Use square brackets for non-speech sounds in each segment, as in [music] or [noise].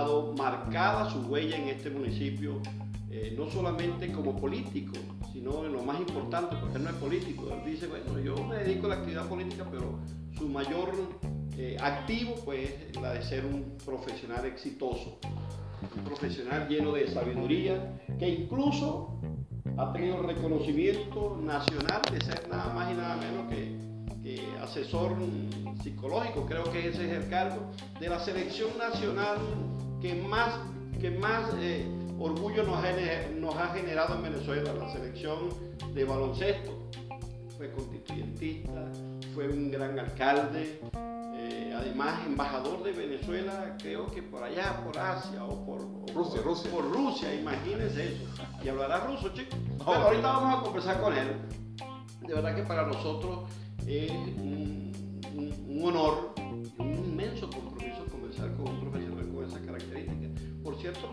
dejado marcada su huella en este municipio, eh, no solamente como político, sino en lo más importante, porque él no es político. Él dice, bueno, yo me dedico a la actividad política, pero su mayor eh, activo pues es la de ser un profesional exitoso, un profesional lleno de sabiduría, que incluso ha tenido reconocimiento nacional de ser nada más y nada menos que asesor psicológico, creo que ese es el cargo, de la selección nacional que más, que más eh, orgullo nos ha, nos ha generado en Venezuela, la selección de baloncesto. Fue constituyentista, fue un gran alcalde, eh, además embajador de Venezuela, creo que por allá, por Asia o por Rusia, Rusia. Por Rusia, imagínense eso. Y hablará ruso, chicos. Pero ahorita vamos a conversar con él. De verdad que para nosotros es un, honor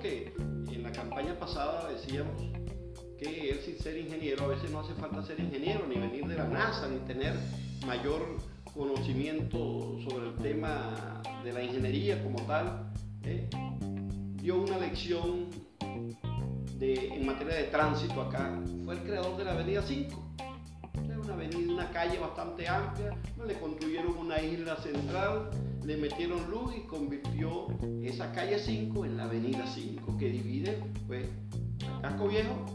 Que en la campaña pasada decíamos que él sin ser ingeniero, a veces no hace falta ser ingeniero, ni venir de la NASA, ni tener mayor conocimiento sobre el tema de la ingeniería como tal, ¿eh? dio una lección de, en materia de tránsito acá. Fue el creador de la Avenida 5 una avenida, una calle bastante amplia, le construyeron una isla central, le metieron luz y convirtió esa calle 5 en la avenida 5, que divide pues el casco viejo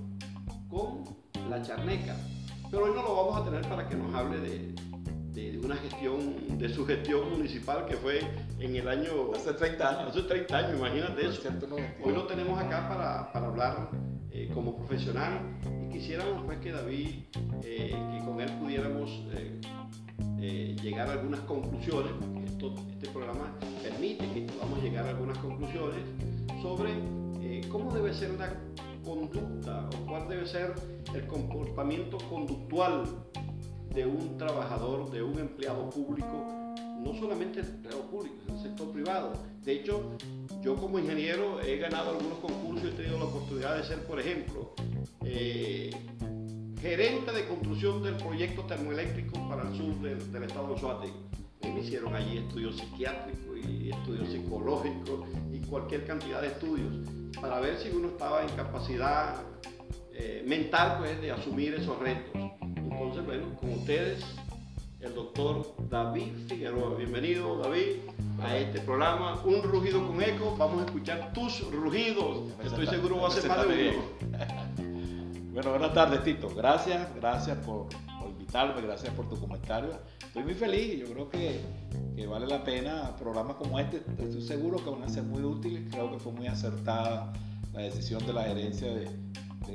con la charneca. Pero hoy no lo vamos a tener para que nos hable de, de, una gestión, de su gestión municipal que fue en el año... Hace 30 años. Hace 30 años, imagínate eso. Hoy lo tenemos acá para, para hablar eh, como profesional y quisiéramos pues que David, eh, que con él pudiéramos eh, llegar a algunas conclusiones, porque este programa permite que podamos llegar a algunas conclusiones sobre cómo debe ser una conducta o cuál debe ser el comportamiento conductual de un trabajador, de un empleado público, no solamente el empleado público, el sector privado. De hecho, yo como ingeniero he ganado algunos concursos y he tenido la oportunidad de ser, por ejemplo, eh, gerente de construcción del proyecto termoeléctrico para el sur del, estado de Suárez. Me hicieron allí estudios psiquiátricos y estudios psicológicos y cualquier cantidad de estudios para ver si uno estaba en capacidad eh, mental pues, de asumir esos retos. Entonces, bueno, con ustedes, el doctor David Figueroa. Bienvenido, David, a este programa. Un rugido con eco. Vamos a escuchar tus rugidos. Estoy seguro va a ser más de uno. [laughs] Bueno, buenas tardes, Tito. Gracias, gracias por, invitarme, gracias por tu comentario. Estoy muy feliz. Yo creo que, que vale la pena programas como este. Estoy seguro que van a ser muy útiles. Creo que fue muy acertada la decisión de la gerencia de,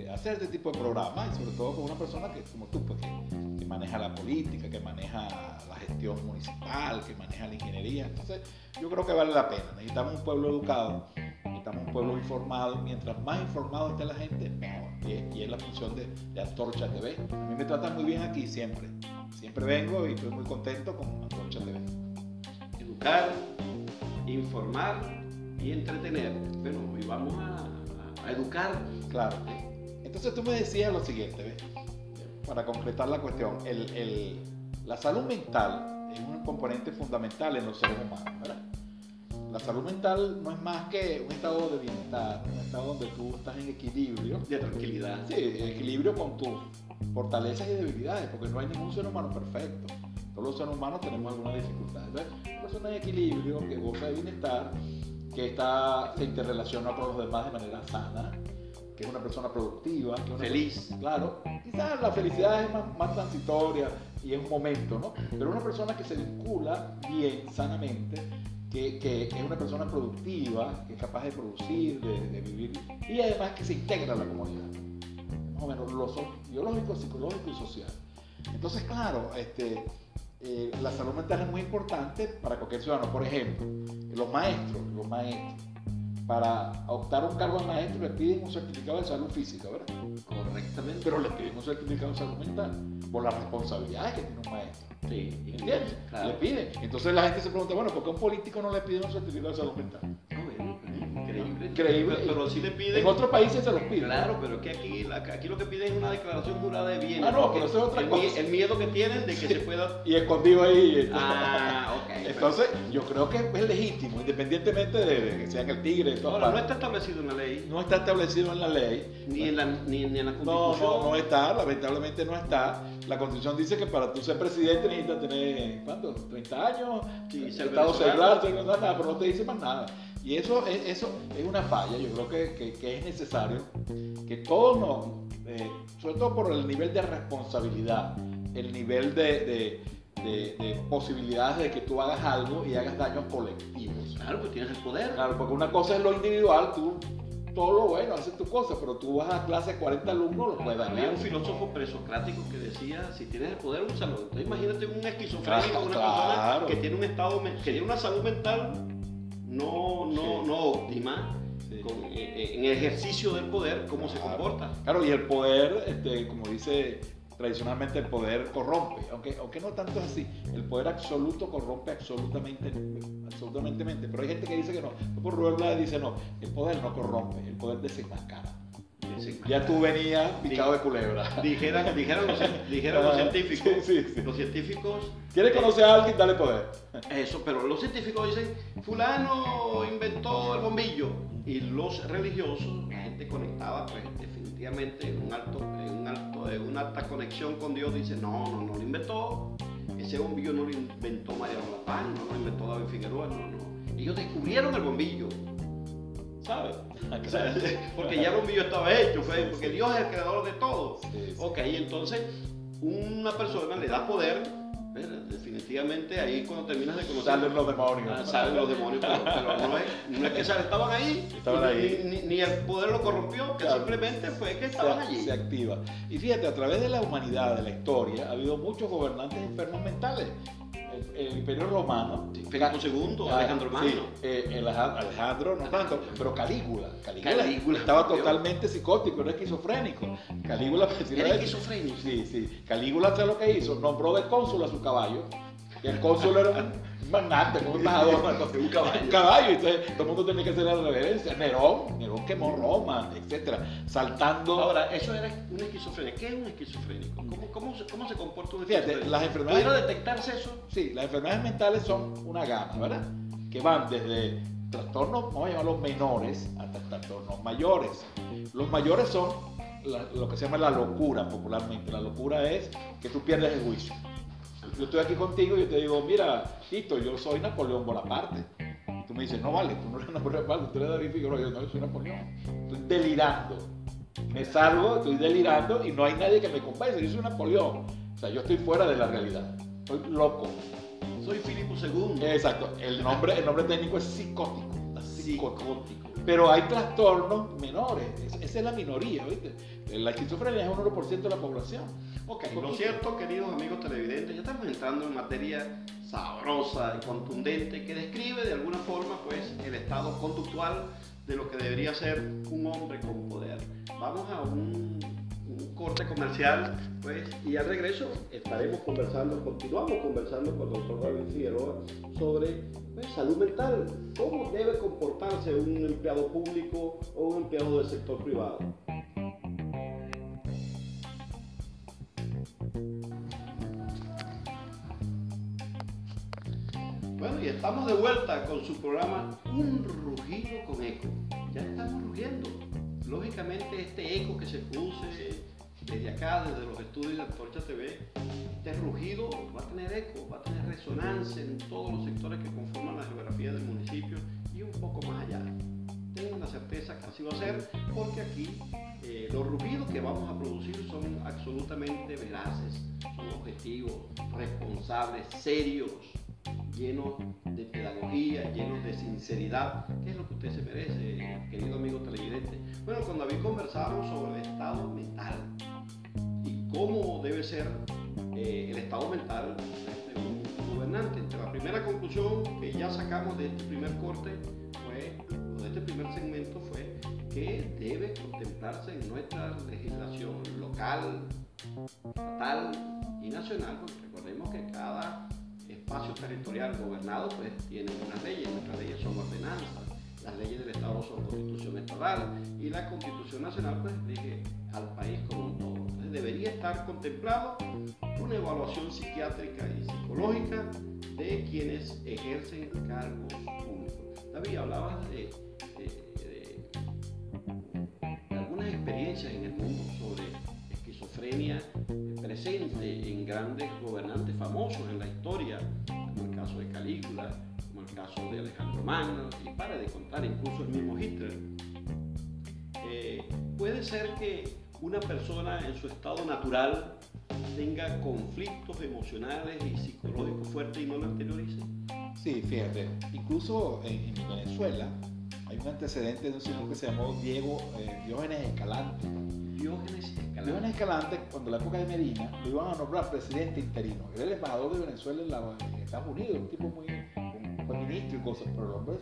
hacer este tipo de programas y sobre todo con una persona que, como tú, pues, que, maneja la política, que maneja la gestión municipal, que maneja la ingeniería. Entonces, yo creo que vale la pena. Necesitamos un pueblo educado, necesitamos un pueblo informado. Mientras más informado esté la gente, mejor. Y, es la función de, de, Antorcha TV. A mí me tratan muy bien aquí siempre. Siempre vengo y estoy muy contento con Antorcha TV. Educar, informar y entretener. Bueno, hoy vamos a, a educar. Claro. Entonces tú me decías lo siguiente, para concretar la cuestión, la salud mental es un componente fundamental en los seres humanos. La salud mental no es más que un estado de bienestar, un estado donde tú estás en equilibrio. De tranquilidad. Sí, equilibrio con tus fortalezas y debilidades, porque no hay ningún ser humano perfecto. Todos los seres humanos tenemos alguna dificultad. Entonces, una persona en equilibrio, que goza de bienestar, que está, se interrelaciona con los demás de manera sana, que es una persona productiva, feliz. claro, quizás la felicidad es más, transitoria y es un momento, ¿no? Pero una persona que se vincula bien, sanamente, que, que, es una persona productiva, que es capaz de producir, de, vivir y además que se integra a la comunidad. Más o menos lo biológico, psicológico y social. Entonces, claro, este, eh, la salud mental es muy importante para cualquier ciudadano. Por ejemplo, los maestros, los maestros para optar un cargo de maestro le piden un certificado de salud física, ¿verdad? Correctamente. Pero le piden un certificado de salud mental por las responsabilidades que tiene un maestro. Sí, ¿entiendes? Le piden. Entonces la gente se pregunta, bueno, ¿por qué a un político no le piden un certificado de salud mental? No, Increíble. Increíble. Pero, sí le piden. En otros países se los piden. Claro, pero es que aquí, aquí lo que piden es una declaración jurada de bienes. Ah, no, pero eso es otra el, cosa. El miedo que tienen de que se pueda. Y escondido ahí. Ah, [laughs] ok. Entonces, yo creo que es legítimo, independientemente de, que sean el tigre. Ahora, no está establecido en la ley. No está establecido en la ley. Ni en la, ni, en la Constitución. No, no, no está, lamentablemente no está. La Constitución dice que para tú ser presidente necesitas tener, ¿cuánto? 30 años, sí, estado seglar, nada, pero no te dice más nada. Y eso es, eso es una falla, yo creo que, que, es necesario que todos nos, eh, sobre todo por el nivel de responsabilidad, el nivel de, de, de, posibilidades de que tú hagas algo y hagas daños colectivos. Claro, pues tienes el poder. Claro, porque una cosa es lo individual, tú todo lo bueno, haces tu cosa, pero tú vas a clase de 40 alumnos, lo puedes Había un filósofo presocrático que decía, si tienes el poder, úsalo. Entonces imagínate un esquizofrénico, una persona que tiene un estado, que tiene una salud mental no, no, no óptima, con, eh, eh, en el ejercicio del poder, cómo se comporta. Claro, y el poder, este, como dice tradicionalmente, el poder corrompe, aunque, aunque no tanto así. El poder absoluto corrompe absolutamente, absolutamente, pero hay gente que dice que no. Por Rubén dice no, el poder no corrompe, el poder desenmascara. Ya tú venías picado de culebra. [laughs] Dijeran, los, los científicos. Los científicos. ¿Quieres conocer a alguien? Dale poder. Eso, pero los científicos dicen, fulano inventó el bombillo. Y los religiosos, la gente conectada, pues definitivamente en un alto, un alto, en una alta conexión con Dios, dice, no, no, no lo inventó. Ese bombillo no lo inventó Mariano Lapán, no lo inventó David Figueroa, no, no. Ellos descubrieron el bombillo ¿sabes? [laughs] porque ya el bombillo estaba hecho, fue porque Dios es el creador de todo. Ok, entonces una persona le da poder, definitivamente ahí cuando terminas de conocer... Salen los demonios. Ah, salen los demonios, pero, no, es, no, es, que estaban ahí, estaban ahí. Ni, el poder lo corrompió, que simplemente fue que estaban allí. Se activa. Y fíjate, a través de la humanidad, de la historia, ha habido muchos gobernantes enfermos mentales el, Imperio Romano. Felipe II, Alejandro Magno. Sí, eh, Alejandro no tanto, pero Calígula. Calígula, estaba totalmente psicótico, era esquizofrénico. Calígula era esquizofrénico. Sí, sí. Calígula, ¿sabes lo que hizo? Nombró de cónsul a su caballo. Y el cónsul era un magnate, un embajador, un caballo. Un caballo, entonces todo el mundo tenía que hacer la reverencia. Nerón, Nerón quemó Roma, etc. Saltando. Ahora, eso era un esquizofrénico. ¿Qué es un esquizofrénico? ¿Cómo, cómo, cómo se comporta un esquizofrénico? Fíjate, las enfermedades. ¿Pudiera detectarse eso? Sí, las enfermedades mentales son una gama, ¿verdad? Que van desde trastornos, vamos a llamarlos menores, hasta trastornos mayores. Los mayores son lo que se llama la locura popularmente. La locura es que tú pierdes el juicio yo estoy aquí contigo y yo te digo, mira, Tito, yo soy Napoleón Bonaparte. Tú me dices, no vale, tú no eres [laughs] Napoleón Bonaparte, tú eres David Figueroa. Yo no, yo soy Napoleón. Estoy delirando. Me salgo, estoy delirando y no hay nadie que me convence. Yo soy Napoleón. O sea, yo estoy fuera de la realidad. Estoy loco. Soy Filipo II. Exacto. El nombre, el nombre técnico es psicótico. Psicótico. Pero hay trastornos menores. Esa es la minoría, ¿viste? La esquizofrenia es un 1% de la población. Ok, lo cierto, queridos amigos televidentes, ya estamos entrando en materia sabrosa y contundente que describe de alguna forma pues el estado conductual de lo que debería ser un hombre con poder. Vamos a un, corte comercial pues y al regreso estaremos conversando, continuamos conversando con el doctor David Figueroa sobre pues, salud mental, cómo debe comportarse un empleado público o un empleado del sector privado. Bueno, y estamos de vuelta con su programa Un rugido con eco. Ya estamos rugiendo. Lógicamente este eco que se produce desde acá, desde los estudios de Antorcha TV, este rugido va a tener eco, va a tener resonancia en todos los sectores que conforman la geografía del municipio y un poco más allá. Tengo la certeza que así va a ser porque aquí eh, los rugidos que vamos a producir son absolutamente veraces, son objetivos, responsables, serios llenos de pedagogía, llenos de sinceridad, que es lo que usted se merece, querido amigo televidente. Bueno, con David conversamos sobre el estado mental y cómo debe ser eh, el estado mental de un gobernante. La primera conclusión que ya sacamos de este primer corte fue, o de este primer segmento fue que debe contemplarse en nuestra legislación local, estatal y nacional, porque recordemos que cada espacio territorial gobernado, pues tiene unas leyes, nuestras leyes son ordenanzas, las leyes del Estado son electoral y la Constitución Nacional pues rige al país como un todo. Entonces debería estar contemplado una evaluación psiquiátrica y psicológica de quienes ejercen cargos públicos. David, hablabas de, algunas experiencias en el mundo sobre esquizofrenia presente en grandes gobernantes famosos en la historia, como el caso de Calígula, como el caso de Alejandro Magno, y para de contar incluso el mismo Hitler. Eh, puede ser que una persona en su estado natural tenga conflictos emocionales y psicológicos fuertes y no lo anteriorice? Sí, fíjate, incluso en, Venezuela hay un antecedente de un señor que se llamó Diego eh, Diógenes Escalante. Diógenes Escalante. Diógenes Escalante, cuando la época de Medina, lo iban a nombrar presidente interino. Era el embajador de Venezuela en, Estados Unidos, un tipo muy ministro y cosas, pero el hombre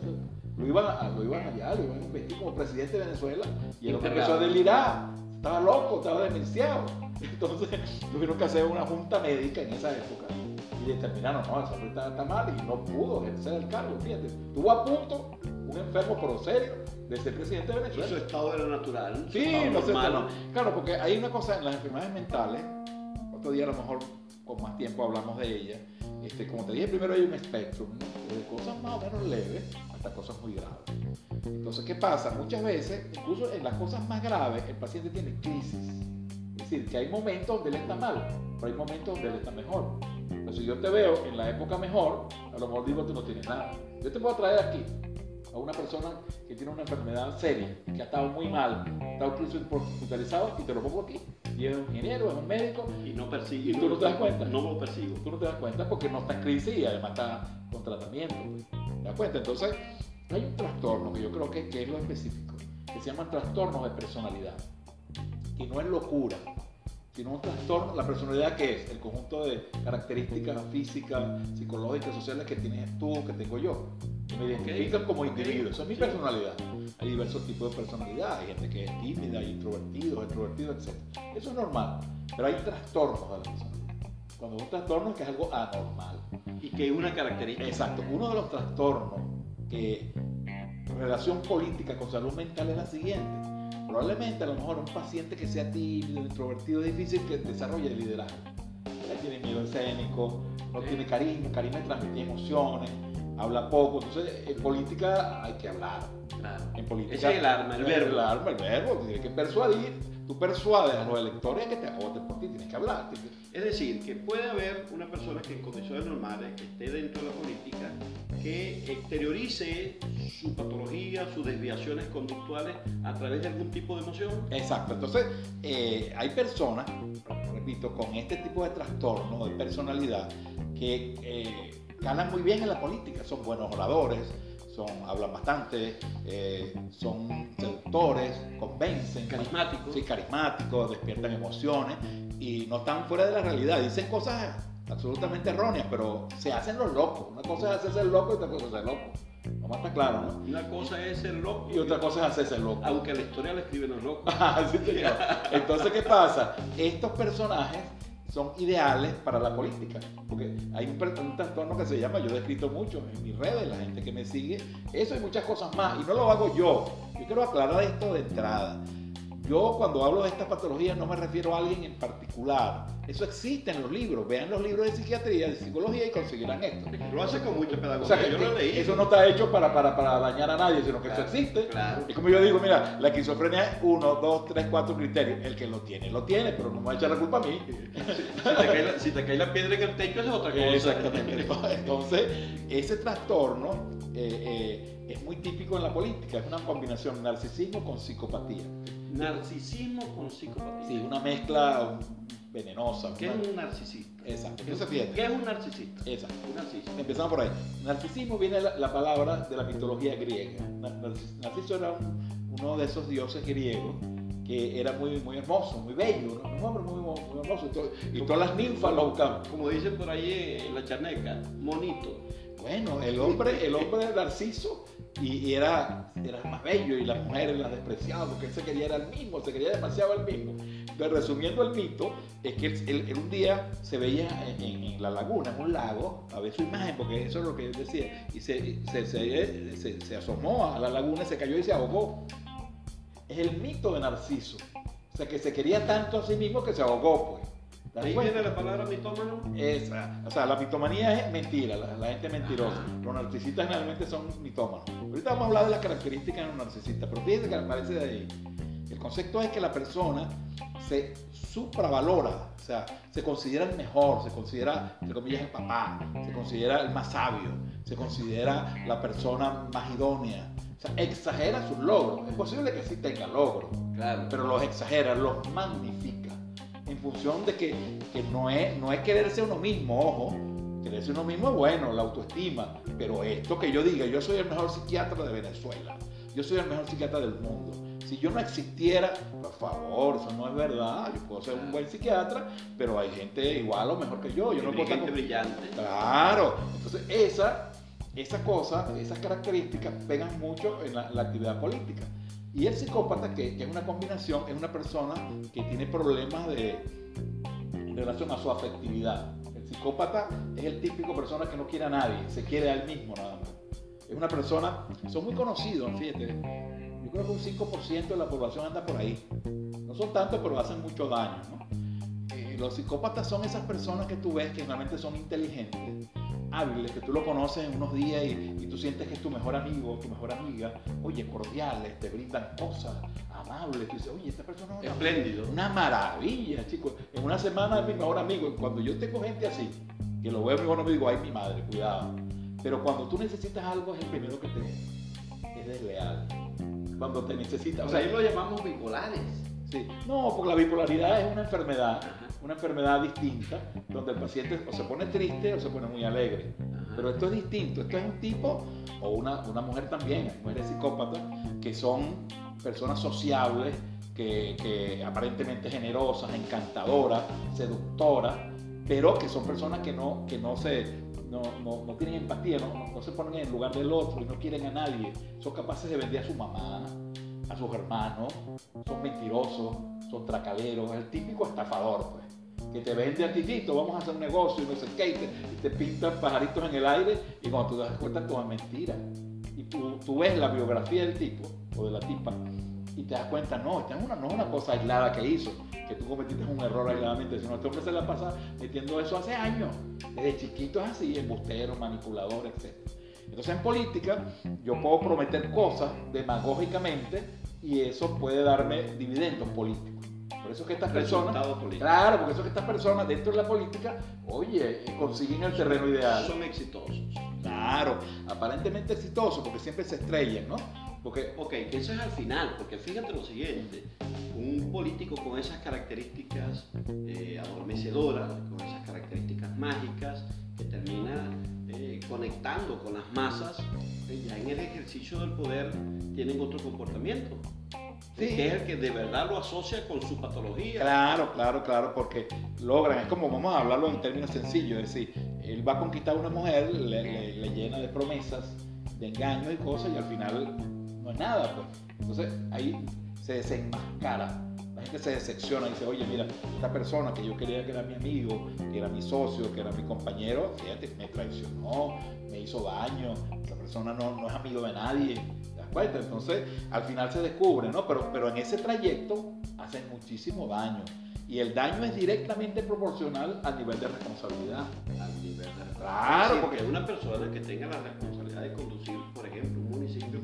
lo iban, a, lo iban allá, lo iban a investir como presidente de Venezuela y el hombre empezó a delirar estaba loco, estaba demenciado. Entonces [laughs] tuvieron que hacer una junta médica en esa época y determinaron, no, esa hombre está, mal y no pudo ejercer el cargo, fíjate. Estuvo a punto, un enfermo pero serio, de ser presidente de Venezuela. Y su estado era natural. Sí, no sé, no. Claro, porque hay una cosa en las enfermedades mentales, otro día a lo mejor con más tiempo hablamos de ella. Este, como te dije, primero hay un espectro de cosas más o menos leves hasta cosas muy graves. Entonces, ¿qué pasa? Muchas veces, incluso en las cosas más graves, el paciente tiene crisis. Es decir, que hay momentos donde él está mal, pero hay momentos donde él está mejor. Entonces, si yo te veo en la época mejor, a lo mejor digo tú no tienes nada. Yo te puedo traer aquí a una persona que tiene una enfermedad seria, que ha estado muy mal, está incluso hospitalizado y te lo pongo aquí. Y es un ingeniero, es un médico. Y no persigue. Y tú no te das cuenta. No lo persigo. Tú no te das cuenta porque no está en crisis y además está con tratamiento. ¿Te das cuenta? Entonces, hay un trastorno que yo creo que, es lo específico, que se llama trastorno de personalidad. Y no es locura, sino un trastorno. La personalidad que es el conjunto de características físicas, psicológicas, sociales que tienes tú, que tengo yo. Me identifican como individuo. Eso es mi personalidad. Hay diversos tipos de personalidad. Hay gente que es tímida, hay introvertidos, extrovertidos, etc. Eso es normal. Pero hay trastornos de la personalidad. Cuando un trastorno es que es algo anormal. Y que es una característica. Exacto. Uno de los trastornos que relación política con salud mental es la siguiente. Probablemente a lo mejor un paciente que sea tímido, introvertido, es difícil que desarrolle el liderazgo. tiene miedo escénico, no tiene cariño, cariño transmite emociones, habla poco. Entonces, en política hay que hablar. Claro. En política. Ese es el arma, el verbo. El arma, el verbo. Tiene que persuadir. Tú persuades a los electores que te voten por ti, tienes que hablar. Es decir, que puede haber una persona que en condiciones normales, que esté dentro de la política, que exteriorice su patología, sus desviaciones conductuales a través de algún tipo de emoción. Exacto. Entonces, eh, hay personas, repito, con este tipo de trastorno de personalidad que eh, ganan muy bien en la política, son buenos oradores, son, hablan bastante, eh, son seductores, convencen. Carismáticos. Sí, carismáticos, despiertan emociones y no están fuera de la realidad. Dicen cosas absolutamente erróneas, pero se hacen los locos. Una cosa es hacerse el loco y otra cosa es ser loco. Vamos a estar claro, ¿no? Una cosa es ser loco. Y otra cosa es hacerse loco. Aunque la historia la escriben los locos. [laughs] Entonces, ¿qué pasa? Estos personajes son ideales para la política. Porque hay un, un, trastorno que se llama, yo he escrito mucho en mis redes, la gente que me sigue, eso y muchas cosas más. Y no lo hago yo. Yo quiero aclarar esto de entrada. Yo cuando hablo de esta patología no me refiero a alguien en particular. Eso existe en los libros. Vean los libros de psiquiatría, de psicología y conseguirán esto. Lo hace con mucha pedagogía. O sea, yo lo leí. Eso no está hecho para, para, para dañar a nadie, sino que eso existe. Claro. Y como yo digo, mira, la esquizofrenia es uno, dos, tres, cuatro criterios. El que lo tiene, lo tiene, pero no me va a echar la culpa a mí. Si te cae la, piedra en el techo, es otra cosa. Exactamente. [laughs] Entonces, ese trastorno eh, eh, es muy típico en la política. Es una combinación narcisismo con psicopatía. Narcisismo con psicopatía. Sí, una mezcla venenosa. ¿Qué es un narcisista? Exacto. ¿Qué, es un narcisista? Exacto. Un narcisista. Empezamos por ahí. Narcisismo viene la, la palabra de la mitología griega. Narciso era uno de esos dioses griegos que era muy, muy hermoso, muy bello, un hombre muy, muy hermoso. Y, todas las ninfas lo buscaban. Como dicen por ahí en la charneca, monito. Bueno, el hombre, el hombre Narciso y, era, era más bello y las mujeres las despreciaban porque él se quería era el mismo, se quería demasiado el mismo. Entonces, resumiendo el mito, es que él, un día se veía en, la laguna, en un lago, a ver su imagen, porque eso es lo que él decía, y se, se, se, se asomó a la laguna, se cayó y se ahogó. es el mito de Narciso. O sea, que se quería tanto a sí mismo que se ahogó, pues. Ahí viene la palabra mitómano. Esa. O sea, la mitomanía es mentira, la, gente es mentirosa. Los narcisistas generalmente son mitómanos. Ahorita vamos a hablar de las características de los narcisistas, pero fíjense que aparece de ahí. El concepto es que la persona se supravalora, o sea, se considera el mejor, se considera, entre comillas, el papá, se considera el más sabio, se considera la persona más idónea, o sea, exagera sus logros. Es posible que sí tenga logros, claro. pero los exagera, los magnifica en función de que, no, es, no es quererse uno mismo, ojo, quererse uno mismo es bueno, la autoestima, pero esto que yo diga, yo soy el mejor psiquiatra de Venezuela, yo soy el mejor psiquiatra del mundo. Si yo no existiera, por favor, eso no es verdad. Yo puedo ser un buen psiquiatra, pero hay gente igual o mejor que yo. Yo no puedo gente brillante. Claro. Entonces, esa, esa cosa, esas características pegan mucho en la actividad política. Y el psicópata, que, es una combinación, es una persona que tiene problemas de, en relación a su afectividad. El psicópata es el típico persona que no quiere a nadie, se quiere a él mismo nada más. Es una persona, son muy conocidos, fíjate. Yo creo que un 5% de la población anda por ahí. No son tantos, pero hacen mucho daño. Eh, los psicópatas son esas personas que tú ves que realmente son inteligentes, que tú lo conoces en unos días y, tú sientes que es tu mejor amigo, tu mejor amiga, oye, cordiales, te brindan cosas, amables, tú dices, oye, esta persona es una, Espléndido. una maravilla, chicos. En una semana es mi mejor amigo. Cuando yo tengo gente así, que lo veo mi mejor amigo, digo, ay, mi madre, cuidado. Pero cuando tú necesitas algo, es el primero que te es desleal. Cuando te necesitas. O sea, ahí lo llamamos bipolares. Sí. No, porque la bipolaridad es una enfermedad una enfermedad distinta, donde el paciente o se pone triste o se pone muy alegre. Pero esto es distinto, esto es un tipo, o una, una mujer también, mujeres psicópatas, que son personas sociables, que, que, aparentemente generosas, encantadoras, seductoras, pero que son personas que no, que no se... No, no, no tienen empatía, no, no se ponen en el lugar del otro y no quieren a nadie. Son capaces de vender a su mamá, a sus hermanos, son mentirosos, son tracaleros, el típico estafador, pues que te vende a titito, vamos a hacer un negocio y no sé qué, y te, pintan pajaritos en el aire y cuando tú te das cuenta todo es mentira. Y tú, tú, ves la biografía del tipo o de la tipa y te das cuenta, no, esta una, no es una cosa aislada que hizo, que tú cometiste un error aisladamente, sino este hombre se la pasa metiendo eso hace años. Desde chiquito es así, embustero, manipulador, etc. Entonces en política yo puedo prometer cosas demagógicamente y eso puede darme dividendos políticos. Por eso que estas personas, claro, porque eso que estas personas dentro de la política, oye, consiguen el terreno ideal. Son exitosos. Claro, aparentemente exitosos porque siempre se estrellan, ¿no? Porque, ok, eso es al final, porque fíjate lo siguiente, un político con esas características eh, adormecedoras, con esas características mágicas, que termina eh, conectando con las masas, eh, ya en el ejercicio del poder tienen otro comportamiento. Sí. Que es el que de verdad lo asocia con su patología. Claro, claro, claro, porque logran, es como vamos a hablarlo en términos sencillos, es decir, él va a conquistar a una mujer, le, llena de promesas, de engaños y cosas, y al final no es nada, pues. Entonces ahí se desenmascara. La gente se decepciona y dice, oye, mira, esta persona que yo quería que era mi amigo, que era mi socio, que era mi compañero, fíjate, me traicionó, me hizo daño, esa persona no, no es amigo de nadie, entonces, al final se descubre, ¿no? Pero, pero en ese trayecto hacen muchísimo daño. Y el daño es directamente proporcional al nivel de responsabilidad. Al nivel de Claro, porque una persona que tenga la responsabilidad de conducir, por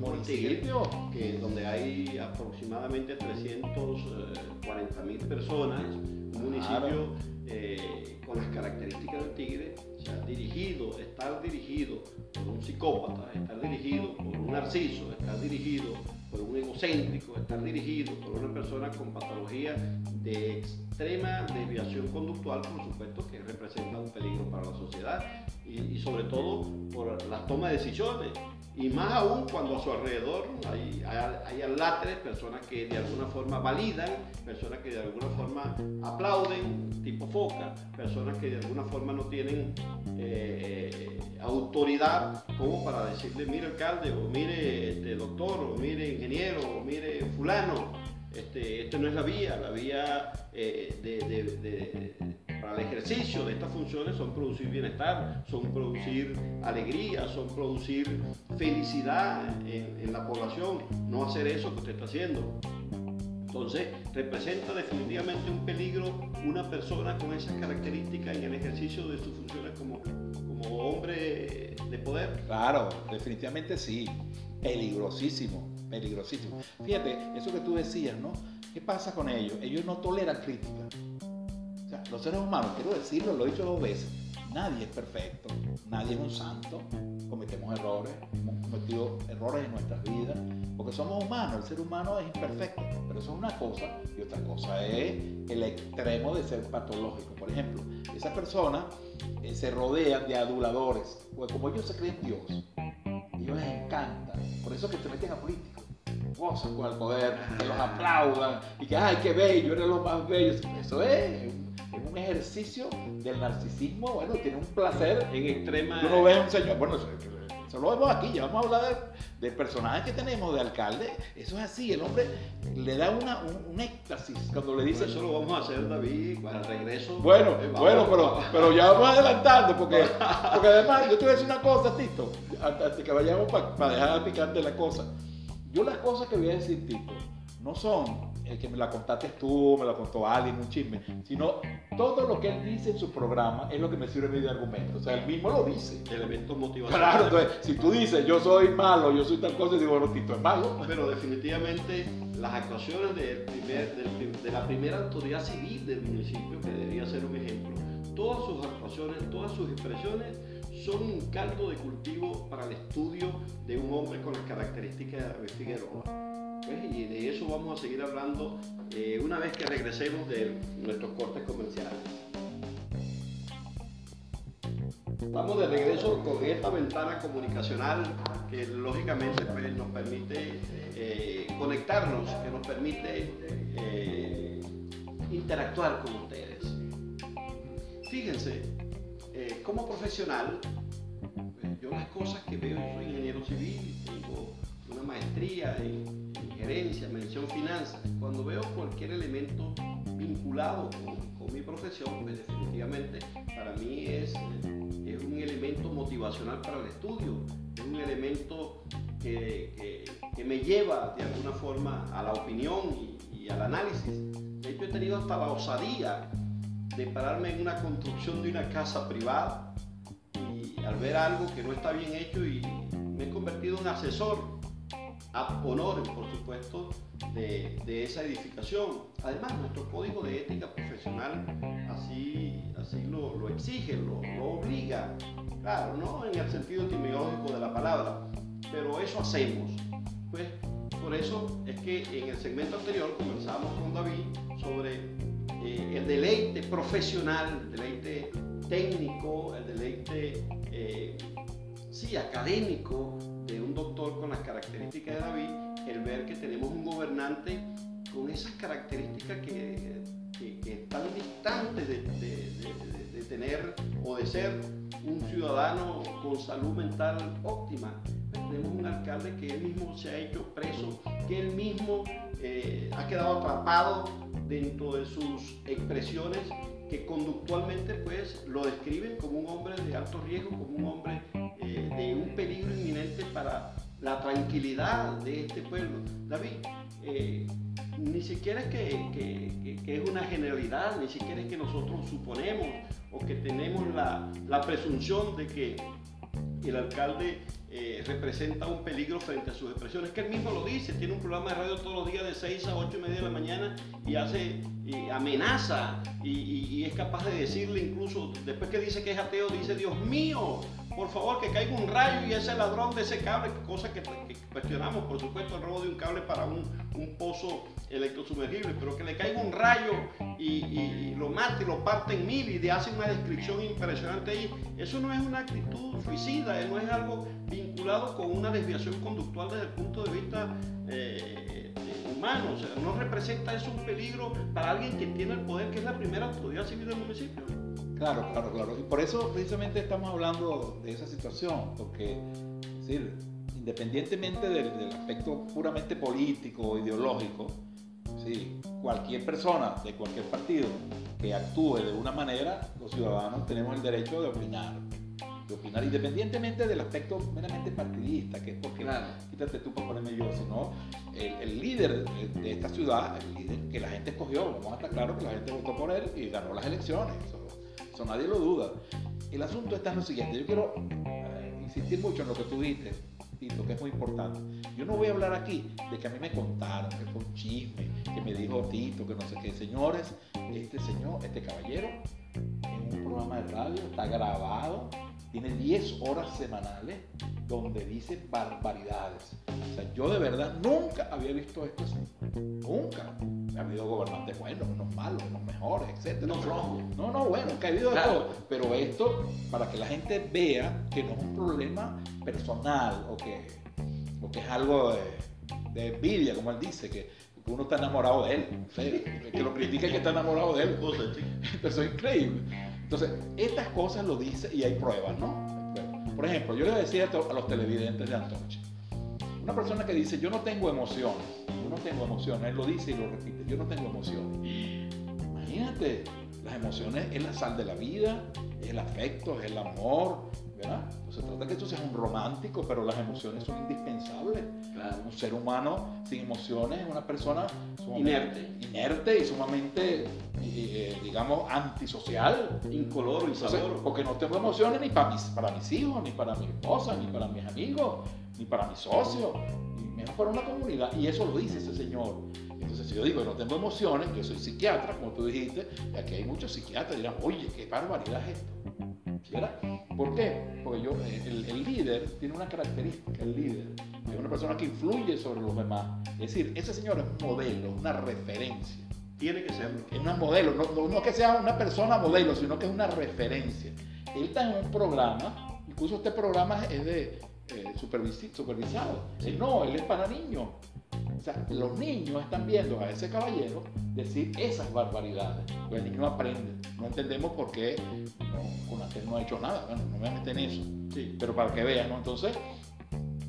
municipio, que donde hay aproximadamente 340 mil personas, un municipio eh, con las características del tigre, sea, dirigido, estar dirigido por un psicópata, estar dirigido por un narciso, estar dirigido por un egocéntrico, estar dirigido por una persona con patología de extrema desviación conductual, por supuesto que representa un peligro para la sociedad y, y sobre todo por la toma de decisiones y más aún cuando a su alrededor hay, hay, hay personas que de alguna forma validan, personas que de alguna forma aplauden, tipo foca, personas que de alguna forma no tienen eh, autoridad como para decirle, mire alcalde, o mire este, doctor, o mire ingeniero, o mire fulano, este, esto no es la vía, la vía eh, de para el ejercicio de estas funciones son producir bienestar, son producir alegría, son producir felicidad en, la población, no hacer eso que usted está haciendo. Entonces, representa definitivamente un peligro una persona con esas características en el ejercicio de sus funciones como, como hombre de poder. Claro, definitivamente sí. Peligrosísimo, peligrosísimo. Fíjate, eso que tú decías, ¿no? ¿Qué pasa con ellos? Ellos no toleran crítica. Los seres humanos, quiero decirlo, lo he dicho dos veces, nadie es perfecto, nadie es un santo, cometemos errores, hemos cometido errores en nuestras vidas, porque somos humanos, el ser humano es imperfecto, pero eso es una cosa y otra cosa es el extremo de ser patológico. Por ejemplo, esa persona eh, se rodea de aduladores, pues como ellos se creen Dios, ellos les encanta, por eso que te meten a políticos gozan con el poder, que los aplaudan y que, ay, qué bello, eres lo más bello. Eso es un ejercicio del narcisismo, bueno, tiene un placer en extrema. Tú no ves un señor, bueno, eso lo vemos aquí, ya vamos a hablar de, personajes que tenemos, de alcalde. Eso es así, el hombre le da una, un, éxtasis cuando le dice. eso lo vamos a hacer, David, para el regreso. Bueno, eh, bueno, pero, pero ya vamos adelantando, porque, [laughs] porque además, yo te voy a decir una cosa, Tito, antes de que vayamos para dejar picante la cosa. Yo las cosas que voy a decir, Tito, no son el que me la contaste tú, me la contó alguien, un chisme, sino todo lo que él dice en su programa es lo que me sirve a mí de argumento. O sea, él mismo lo dice. Elementos motivadores. Claro, entonces, si tú dices yo soy malo, yo soy tal cosa, digo, bueno, Tito es malo. Pero definitivamente las actuaciones de, de la primera autoridad civil del municipio, que debería ser un ejemplo, todas sus actuaciones, todas sus expresiones son un caldo de cultivo para el estudio de un hombre con las características de Figueroa. Y de eso vamos a seguir hablando eh, una vez que regresemos de nuestros cortes comerciales. Estamos de regreso con esta ventana comunicacional que lógicamente pues, nos permite eh, conectarnos, que nos permite eh, interactuar con ustedes. Fíjense, como profesional, yo las cosas que veo, yo soy ingeniero civil, tengo una maestría en gerencia, mención finanzas, cuando veo cualquier elemento vinculado con, mi profesión, pues definitivamente para mí es, es, un elemento motivacional para el estudio, es un elemento que, que, me lleva de alguna forma a la opinión y, al análisis. De hecho, he tenido hasta la osadía de pararme en una construcción de una casa privada y al ver algo que no está bien hecho y me he convertido en asesor a honor, por supuesto, de, esa edificación. Además, nuestro código de ética profesional así, lo, exige, lo, lo, obliga. Claro, no en el sentido etimológico de la palabra, pero eso hacemos. Pues por eso es que en el segmento anterior conversamos con David sobre eh, el deleite profesional, el deleite técnico, el deleite eh, sí, académico de un doctor con las características de David, el ver que tenemos un gobernante con esas características que, están distantes de, tener o de ser un ciudadano con salud mental óptima. Tenemos un alcalde que él mismo se ha hecho preso, que él mismo eh, ha quedado atrapado dentro de sus expresiones que conductualmente pues lo describen como un hombre de alto riesgo, como un hombre de un peligro inminente para la tranquilidad de este pueblo. David, eh, ni siquiera es que, es una generalidad, ni siquiera es que nosotros suponemos o que tenemos la, la presunción de que el alcalde eh, representa un peligro frente a sus expresiones, que él mismo lo dice, tiene un programa de radio todos los días de 6 a 8 y media de la mañana y hace, amenaza y, es capaz de decirle incluso, después que dice que es ateo, dice, Dios mío, por favor, que caiga un rayo y ese ladrón de ese cable, cosa que, cuestionamos, por supuesto, el robo de un cable para un, pozo electrosumergible, pero que le caiga un rayo y, lo mate lo parte en mil y le hace una descripción impresionante ahí. Eso no es una actitud suicida, no es algo vinculado con una desviación conductual desde el punto de vista eh, humano. O sea, no representa eso un peligro para alguien que tiene el poder, que es la primera autoridad civil del municipio. Claro, claro, claro. Y por eso precisamente estamos hablando de esa situación, porque independientemente del, aspecto puramente político o ideológico, Sí, cualquier persona de cualquier partido que actúe de una manera, los ciudadanos tenemos el derecho de opinar. De opinar independientemente del aspecto meramente partidista, que es porque, Claro. quítate tú para ponerme yo, sino el, el líder de, esta ciudad, el líder que la gente escogió, vamos a estar claros que la gente votó por él y ganó las elecciones, eso, eso nadie lo duda. El asunto está en lo siguiente, yo quiero eh, insistir mucho en lo que tú dijiste, Tito, que es muy importante. Yo no voy a hablar aquí de que a mí me contaron, que fue un chisme, que me dijo Tito, que no sé qué. Señores, este señor, este caballero, en un programa de radio, está grabado, tiene 10 horas semanales donde dice barbaridades. O sea, yo de verdad nunca había visto esto así. Nunca. Ha habido gobernantes buenos, unos malos, unos mejores, etc. Flojos. No, no, bueno, que ha habido de Claro. todo. Pero esto, para que la gente vea que no es un problema personal o que, o que es algo de, de envidia, como él dice, que uno está enamorado de él. O sea, el que lo critica es que está enamorado de él. [laughs] Eso es increíble. Entonces, estas cosas lo dice y hay pruebas, ¿no? Por ejemplo, yo le decía a los televidentes de Antorcha, una persona que dice, yo no tengo emociones, yo no tengo emociones, él lo dice y lo repite, yo no tengo emociones. Imagínate, las emociones es la sal de la vida, es el afecto, es el amor, ¿verdad? No se trata que tú seas un romántico, pero las emociones son indispensables. Claro. Un ser humano sin emociones es una persona Inerte. inerte y sumamente, eh, digamos, antisocial. Incoloro, insaboro. porque no tengo emociones ni para mis, para mis hijos, ni para mi esposa, ni para mis amigos, ni para mis socios, ni menos para una comunidad. Y eso lo dice ese señor. Entonces, si yo digo que no tengo emociones, yo soy psiquiatra, como tú dijiste, y aquí hay muchos psiquiatras, dirán, oye, qué barbaridad es esto. ¿Sí, verdad? ¿Por qué? Porque yo, eh, el, líder tiene una característica, el líder es una persona que influye sobre los demás. Es decir, ese señor es un modelo, una referencia. Tiene que serlo. Es una modelo, no, no, que sea una persona modelo, sino que es una referencia. Él está en un programa, incluso este programa es de eh, supervisado. Él no, él es para niños. O sea, los niños están viendo a ese caballero decir esas barbaridades. Pues el niño aprende. No entendemos por qué no, Conatel no ha hecho nada. Bueno, no me meten en eso. Sí. Pero para que vean, ¿no? Entonces,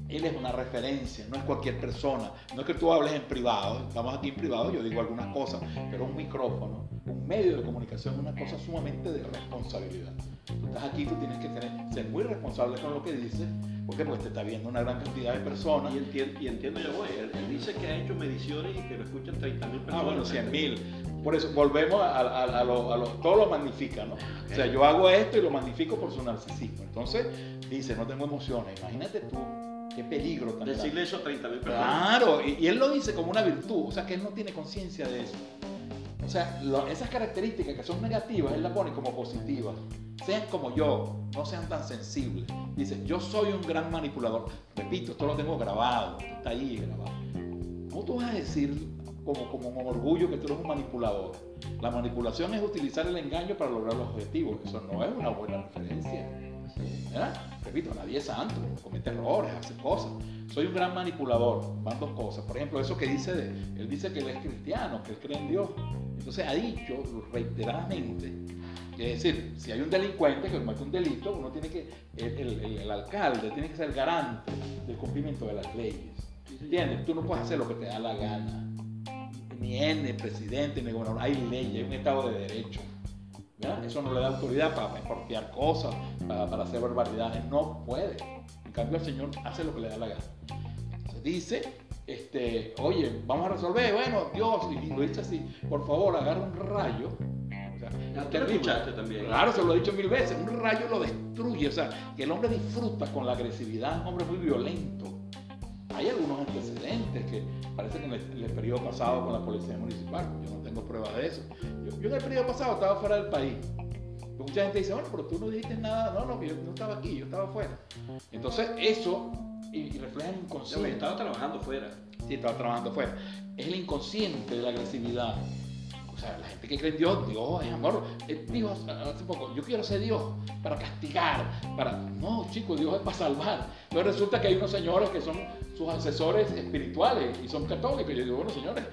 él es una referencia, no es cualquier persona. No es que tú hables en privado, estamos aquí en privado, yo digo algunas cosas, pero un micrófono, medio de comunicación es una cosa sumamente de responsabilidad. Tú estás aquí, tú tienes que tener, ser muy responsable con lo que dices, porque pues te está viendo una gran cantidad de personas. Y entiendo, y entiendo ya voy. Él, él dice que ha hecho mediciones y que lo escuchan 30 mil personas. Ah, bueno, 100 mil. Por eso, volvemos a, a- a lo, a lo- todo lo magnifica, ¿no? O sea, yo hago esto y lo magnifico por su narcisismo. Entonces, dice, no tengo emociones. Imagínate tú, qué peligro grande. Decirle eso a 30 mil personas. Claro, y, y él lo dice como una virtud, o sea que él no tiene conciencia de eso. O sea, esas características que son negativas, él las pone como positivas. Sean como yo, no sean tan sensibles. Dice, yo soy un gran manipulador. Repito, esto lo tengo grabado, esto está ahí grabado. ¿Cómo tú vas a decir como, como orgullo que tú eres un manipulador? La manipulación es utilizar el engaño para lograr los objetivos. Eso no es una buena referencia. ¿Verdad? Repito, nadie es santo, comete errores, hace cosas. Soy un gran manipulador, van dos cosas. Por ejemplo, eso que dice, de, él dice que él es cristiano, que él cree en Dios. Entonces ha dicho reiteradamente, que es decir, si hay un delincuente que comete un delito, uno tiene que, el, el- el- el alcalde tiene que ser garante del cumplimiento de las leyes. ¿Entiendes? Tú no puedes hacer lo que te da la gana. Ni N, presidente, ni gobernador. Hay leyes, hay un Estado de Derecho. Eso no le da autoridad para expropiar cosas, para, para hacer barbaridades. No puede. En cambio, el Señor hace lo que le da la gana. Entonces dice, este, oye, vamos a resolver. Bueno, Dios, y lo dice así, por favor, agarra un rayo. O sea, lo escuchaste también. Claro, se lo he dicho mil veces. Un rayo lo destruye. O sea, que el hombre disfruta con la agresividad, es un hombre muy violento. Hay algunos antecedentes que parece que en el, en el periodo pasado con la policía municipal, yo tengo pruebas de eso. Yo, yo en el periodo pasado estaba fuera del país. Mucha gente dice, bueno, pero tú no dijiste nada. No, no, yo no estaba aquí, yo estaba fuera. Entonces, eso y, refleja el inconsciente. estaba trabajando fuera. Sí, estaba trabajando fuera. Es el inconsciente de la agresividad. La gente que cree en Dios, Dios es amor. Eh, dijo hace poco, yo quiero ser Dios para castigar, para... No, chicos, Dios es para salvar. Pero resulta que hay unos señores que son sus asesores espirituales y son católicos. Yo digo, bueno, señores,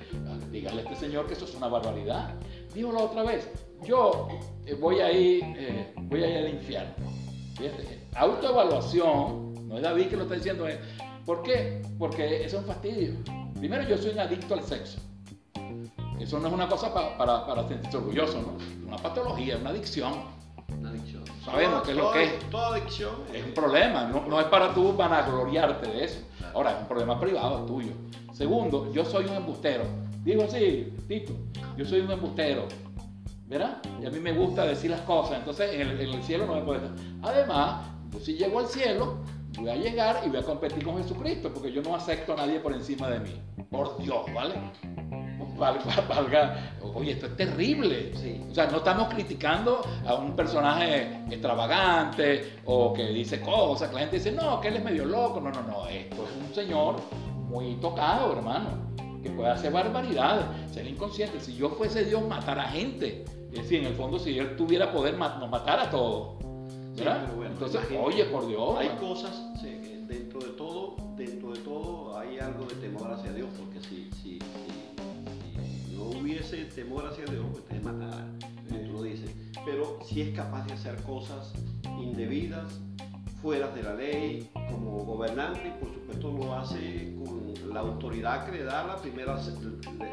dígale a este señor que eso es una barbaridad. Dijo la otra vez, yo eh, voy a ir, eh, voy a ir al infierno. Fíjate, autoevaluación, no es David que lo está diciendo, ¿por qué? Porque eso es un fastidio. Primero, yo soy un adicto al sexo. Eso no es una cosa para, para sentirse orgulloso, ¿no? Una patología, una adicción. Una adicción. Sabemos que es lo que es. Toda adicción es un problema, no, no es para tú vanagloriarte de eso. Ahora, es un problema privado tuyo. Segundo, yo soy un embustero. Digo así, Tito, yo soy un embustero. ¿Verdad? Y a mí me gusta decir las cosas, entonces en el, cielo no me puede estar. Además, yo si llego al cielo, voy a llegar y voy a competir con Jesucristo, porque yo no acepto a nadie por encima de mí. Por Dios, ¿vale? Valga, [laughs] valga. Oye, esto es terrible. O sea, no estamos criticando a un personaje extravagante o que dice cosas, que la gente dice, no, que él es medio loco. No, no, no, esto es un señor muy tocado, hermano que puede hacer barbaridades, ser inconsciente. Si yo fuese Dios, matar a gente. Es decir, en el fondo, si él tuviera poder, nos matara a todos. ¿verdad? Entonces, oye, por Dios. Hay cosas, dentro de todo, dentro de todo hay algo de temor hacia Dios, hubiese temor hacia Dios, pues te matara, como tú lo dices. Pero si es capaz de hacer cosas indebidas, fuera de la ley, como gobernante, y por supuesto lo hace con la autoridad que le da la primera,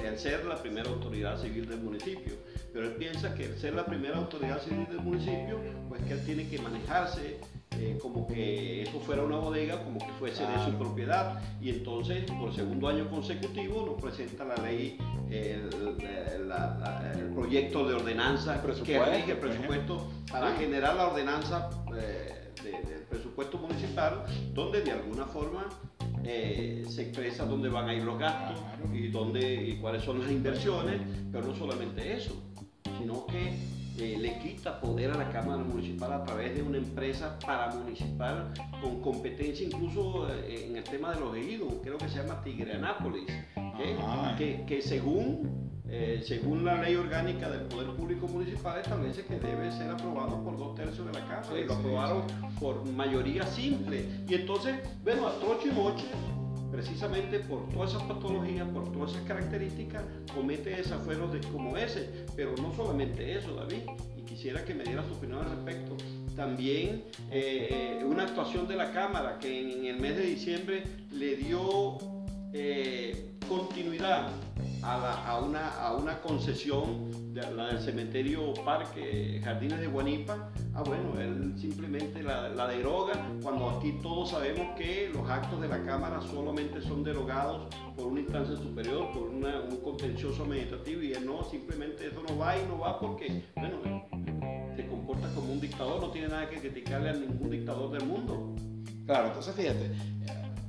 el ser la primera autoridad civil del municipio. Pero él piensa que el ser la primera autoridad civil del municipio, pues que él tiene que manejarse eh, como que eso fuera una bodega, como que fuese de su propiedad. Y entonces, por segundo año consecutivo, nos presenta la ley, el, proyecto de ordenanza que rige el presupuesto para generar la ordenanza eh, del presupuesto municipal, donde de alguna forma eh, se expresa dónde van a ir los gastos y, dónde, y cuáles son las inversiones, pero no solamente eso, sino que eh, le quita poder a la Cámara Municipal a través de una empresa paramunicipal con competencia incluso eh, en el tema de los ejidos, creo que se llama Tigre Anápolis, que, que, según eh, según la ley orgánica del Poder Público Municipal, establece que debe ser aprobado por dos tercios de la Cámara y lo aprobaron por mayoría simple. Y entonces, bueno, a troche y moche, precisamente por todas esas patologías, por todas esas características, comete desafueros de, como ese. Pero no solamente eso, David, y quisiera que me diera su opinión al respecto. También eh, una actuación de la Cámara que en, el mes de diciembre le dio eh, continuidad a, una, a una concesión, la del cementerio Parque Jardines de Guanipa, ah bueno, él simplemente la, deroga, cuando aquí todos sabemos que los actos de la Cámara solamente son derogados por una instancia superior, por un contencioso administrativo, y él no, simplemente eso no va y no va porque, bueno, se comporta como un dictador, no tiene nada que criticarle a ningún dictador del mundo. Claro, entonces fíjate,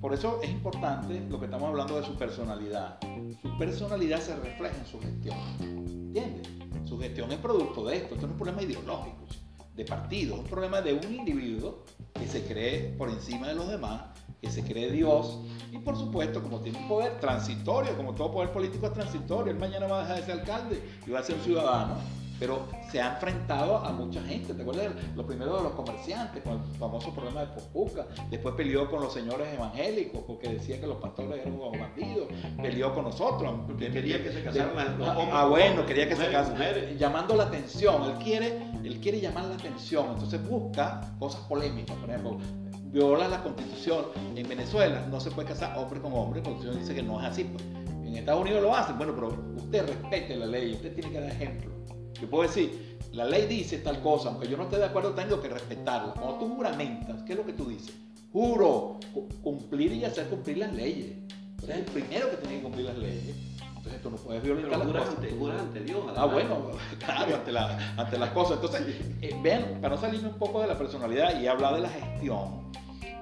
por eso es importante lo que estamos hablando de su personalidad. Su personalidad se refleja en su gestión. ¿Entiendes? Su gestión es producto de esto. Esto no es un problema ideológico, de partido, es un problema de un individuo que se cree por encima de los demás, que se cree Dios y por supuesto como tiene un poder transitorio, como todo poder político es transitorio, él mañana va a dejar de ser alcalde y va a ser un ciudadano pero se ha enfrentado a mucha gente. ¿Te acuerdas? Lo primero de los comerciantes, con el famoso problema de Popuca. Después peleó con los señores evangélicos porque decía que los pastores eran unos bandidos. Peleó con nosotros. Quería que se casaran los hombres. Ah, bueno, quería que se casaran. Llamando la atención. Él quiere, él quiere llamar la atención. Entonces busca cosas polémicas. Por ejemplo, viola la constitución. En Venezuela no se puede casar hombre con hombre. La constitución dice que no es así. Pues. En Estados Unidos lo hacen. Bueno, pero usted respete la ley. Usted tiene que dar ejemplo. Yo puedo decir, la ley dice tal cosa, aunque yo no esté de acuerdo, tengo que respetarla. Cuando tú juramentas, ¿qué es lo que tú dices? Juro cumplir y hacer cumplir las leyes. Tú eres el primero que tiene que cumplir las leyes. Entonces tú no puedes violentar las cosas. Jura ante Dios. Ah, bueno, [laughs] claro, ante, la, ante, las cosas. Entonces, eh, vean, para no salirme un poco de la personalidad y hablar de la gestión,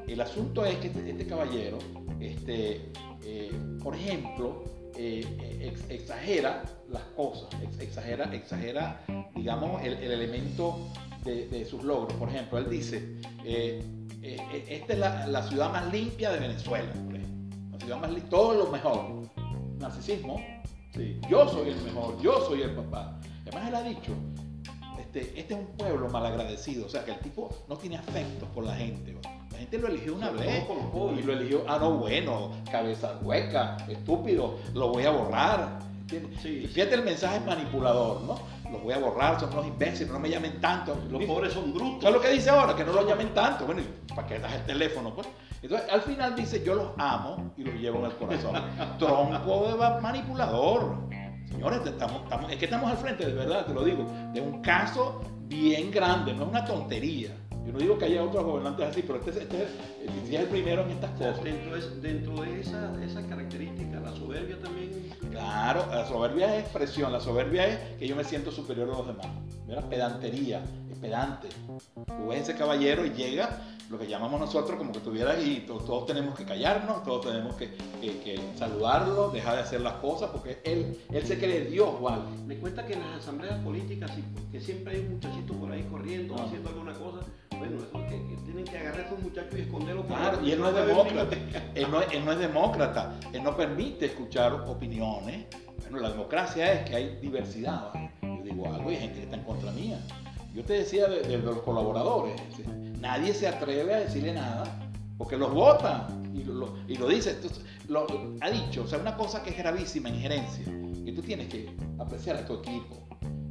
el asunto es que este, este caballero, este, eh, por ejemplo, eh, exagera las cosas, exagera, exagera digamos, el, elemento de, sus logros. Por ejemplo, él dice, eh, eh, esta es la, ciudad más limpia de Venezuela, la ciudad más limpia, todo lo mejor. Narcisismo, sí. yo soy el mejor, yo soy el papá. Además, él ha dicho, este, este es un pueblo malagradecido, o sea, que el tipo no tiene afectos por la gente. La gente lo eligió una vez y lo eligió, ah, no, bueno, cabeza hueca, estúpido, lo voy a borrar. Fíjate el mensaje manipulador, ¿no? Los voy a borrar, son unos imbéciles, no me llamen tanto. Los pobres son brutos. ¿Sabes lo que dice ahora? Que no lo llamen tanto. Bueno, ¿para qué das el teléfono? Pues? Entonces, al final dice, yo los amo y los llevo en el corazón. [laughs] Tronco de manipulador. Señores, estamos, es que estamos al frente, de verdad, te lo digo, de un caso bien grande, no es una tontería. Yo no digo que haya otros gobernantes así, pero este, este, este es el primero en estas cosas. Dentro de, dentro de esa, esa característica, la soberbia también. Claro, la soberbia es expresión, la soberbia es que yo me siento superior a los demás. Mira, pedantería, es pedante. Tú ves ese caballero y llega lo que llamamos nosotros como que estuviera ahí, todos, tenemos que callarnos, todos tenemos que, saludarlo, dejar de hacer las cosas, porque él, él se cree Dios, ¿vale? Me cuenta que en las asambleas políticas, que siempre hay un muchachito por ahí corriendo, haciendo alguna cosa, bueno, eso que, tienen que agarrar a esos muchachos y esconderlos. Claro, y él no es [laughs] demócrata, él no, él no es demócrata, él no permite escuchar opiniones. Bueno, la democracia es que hay diversidad, Yo digo algo y hay gente que está en contra mía. Yo te decía de, los colaboradores, nadie se atreve a decirle nada porque los votan y lo, y lo dice. lo, ha dicho, o sea, una cosa que es gravísima en gerencia, que tú tienes que apreciar a tu equipo,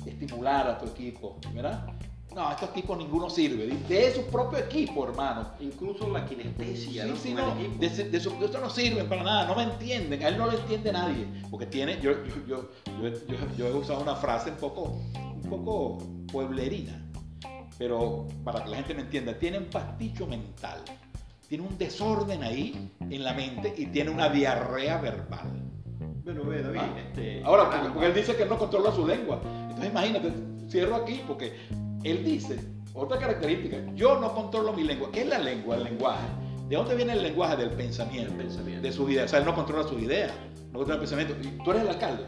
estimular a tu equipo, ¿verdad? No, a estos equipos ninguno sirve. De su propio equipo, hermano. Incluso la kinestesia. Sí, ¿no? de, de, su, esto no sirven para nada, no me entienden. A él no lo entiende nadie. Porque tiene, yo, yo, yo, yo, he usado una frase un poco, un poco pueblerina pero para que la gente me entienda, tiene un pasticho mental, tiene un desorden ahí en la mente y tiene una diarrea verbal. Bueno, ve, David, ah. este, Ahora, porque, él dice que no controla su lengua. Entonces imagínate, cierro aquí porque él dice, otra característica, yo no controlo mi lengua. ¿Qué es la lengua? El lenguaje. ¿De dónde viene el lenguaje? Del pensamiento, pensamiento. de sus ideas. O sea, él no controla sus ideas, no controla el pensamiento. tú eres el alcalde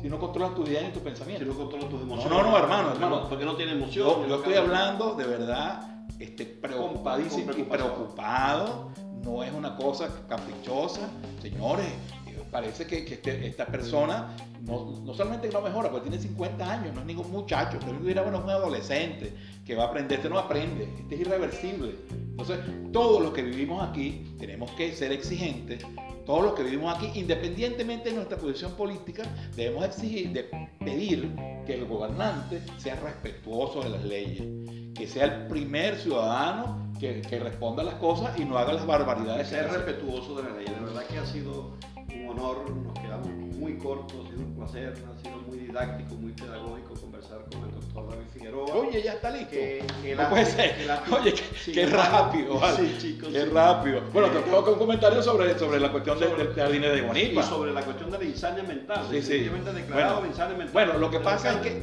si no controlas tu ideas ni tus pensamientos. Si no controlas tus emociones. No, no, no, hermano, hermano. Porque no tiene emoción. Yo, estoy hablando de verdad este, preocupadísimo y preocupado. No es una cosa caprichosa. Señores, parece que, este, esta persona no, no, solamente no mejora, porque tiene 50 años, no es ningún muchacho, pero bueno, es un adolescente que va a aprender, este no aprende, este es irreversible. Entonces, todos los que vivimos aquí tenemos que ser exigentes todos los que vivimos aquí, independientemente de nuestra posición política, debemos exigir, de pedir que el gobernante sea respetuoso de las leyes, que sea el primer ciudadano que, responda a las cosas y no haga las barbaridades. Que sea respetuoso de la ley. De verdad que ha sido un honor, nos cortos, ha sido un placer, ha sido muy didáctico, muy pedagógico conversar con el doctor David Figueroa. Oye, ya está listo. Que, no puede ser. [laughs] Oye, qué, rápido, vale. Sí, chicos. Qué rápido. Bueno, te tengo un comentario sobre, sobre la cuestión del de, jardín de Guanipa. Y sobre la cuestión de la insania mental. Sí, sí. declarado bueno, insania mental. Bueno, lo que pasa es que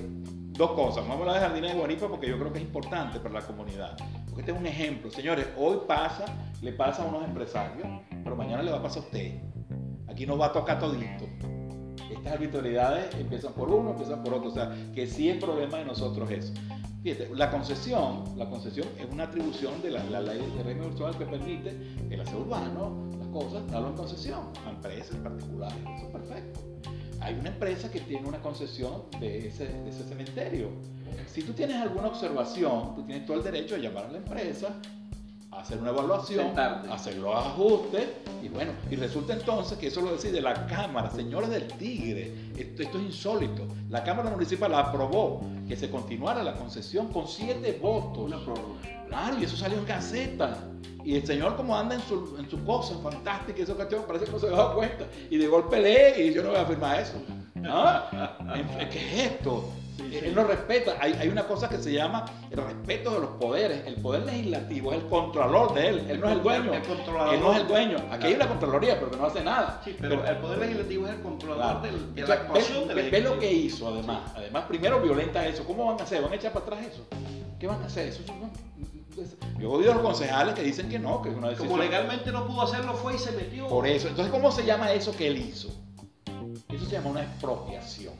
dos cosas. Vamos a hablar de Jardines de Guanipa porque yo creo que es importante para la comunidad. Porque este es un ejemplo. Señores, hoy pasa, le pasa a unos empresarios, pero mañana le va a pasar a usted. Aquí nos va a tocar todito. Estas arbitrariedades empiezan por uno, empiezan por otro. O sea, que sí es problema de nosotros eso. Fíjate, la concesión, la concesión es una atribución de la, ley de régimen virtual que permite el aseo urbano, las cosas, darlo en concesión a empresas particulares. Eso es perfecto. Hay una empresa que tiene una concesión de ese, de ese cementerio. Si tú tienes alguna observación, tú tienes todo el derecho de llamar a la empresa hacer una evaluación, hacer los ajustes y bueno, y resulta entonces que eso lo decide la Cámara, señores del Tigre, esto, esto es insólito, la Cámara Municipal aprobó que se continuara la concesión con siete votos. Una prórroga. Claro, y eso salió en Gaceta. Y el señor como anda en su, en su cosa fantástica, eso parece que no se ha dado cuenta. Y de golpe lee y yo no voy a afirmar eso. ¿Ah? [laughs] ¿Qué es esto? Él no respeta. Hay, hay, una cosa que se llama el respeto de los poderes. El poder legislativo es el controlador de él. Él no es el dueño. él no es el dueño. Aquí hay una Contraloría, pero que no hace nada. Sí, pero, el poder legislativo es el controlador de la actuación ve, ve, lo que hizo, además. Además, primero violenta eso. ¿Cómo van a hacer? ¿Van a echar para atrás eso? ¿Qué van a hacer? Eso yo he oído a los concejales que dicen que no, que es una decisión. Como legalmente no pudo hacerlo, fue y se metió. Por eso. Entonces, ¿cómo se llama eso que él hizo? Eso se llama una expropiación.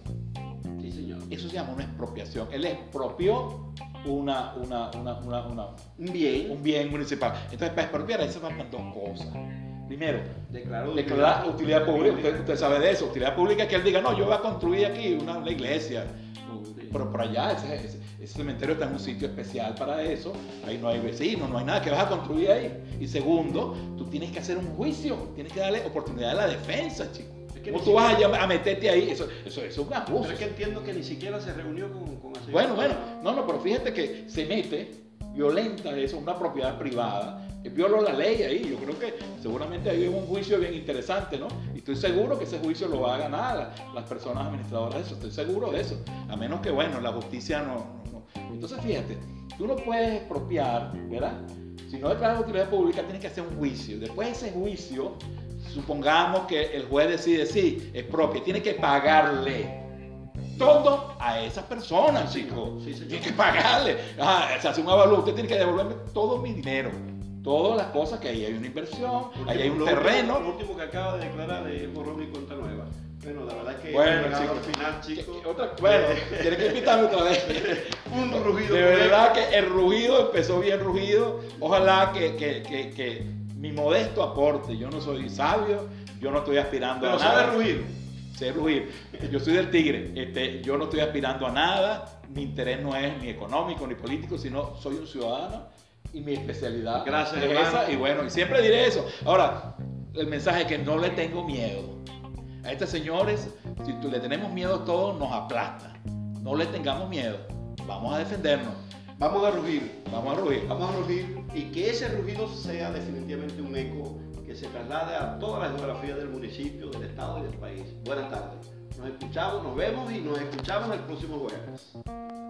Eso se llama una expropiación. Él expropió una, una, una, un, bien. un bien municipal. Entonces, para expropiar ahí se faltan dos cosas. Primero, declarar utilidad, utilidad, pública. Usted, sabe de eso. Utilidad pública es que él diga, no, yo voy a construir aquí una, iglesia. Pero por allá, ese, cementerio está en un sitio especial para eso. Ahí no hay vecinos, no hay nada que vas a construir ahí. Y segundo, tú tienes que hacer un juicio. Tienes que darle oportunidad a la defensa, chicos. ¿Cómo tú vas a, meterte ahí? Eso, eso, es un abuso. Pero es que entiendo que ni siquiera se reunió con, con Bueno, bueno, no, no, pero fíjate que se mete, violenta eso, una propiedad privada, violó la ley ahí. Yo creo que seguramente ahí hay un juicio bien interesante, ¿no? Y estoy seguro que ese juicio lo va a ganar las personas administradoras de eso. Estoy seguro de eso. A menos que, bueno, la justicia no. Entonces, fíjate, tú no puedes expropiar, ¿verdad? Si no declaras utilidad pública, tienes que hacer un juicio. Después de ese juicio, supongamos que el juez decide, sí, expropia, tiene que pagarle todo a esas personas, chicos. Sí, tiene que pagarle. Ah, se hace un avalúo, usted tiene que devolverme todo mi dinero todas las cosas que ahí hay una inversión, ahí hay un terreno. Lo último que acaba de declarar es borrón y cuenta nueva. Bueno, la verdad es que bueno, al final, chicos. bueno, tiene que invitarme otra vez. [laughs] un rugido. De verdad que el rugido empezó bien rugido. Ojalá que, que, que, que mi modesto aporte. Yo no soy sabio, yo no estoy aspirando a nada. Pero sabe rugir. Sé rugir. Yo soy del tigre. Este, yo no estoy aspirando a nada. Mi interés no es ni económico ni político, sino soy un ciudadano y mi especialidad Gracias, es esa. Y bueno, y siempre diré eso. Ahora, el mensaje es que no le tengo miedo. A estos señores, si tú le tenemos miedo todo, nos aplasta. No le tengamos miedo. Vamos a defendernos. Vamos a rugir. Vamos a rugir. Vamos a rugir y que ese rugido sea definitivamente un eco que se traslade a toda la geografía del municipio, del estado y del país. Buenas tardes. Nos escuchamos, nos vemos y nos escuchamos el próximo jueves.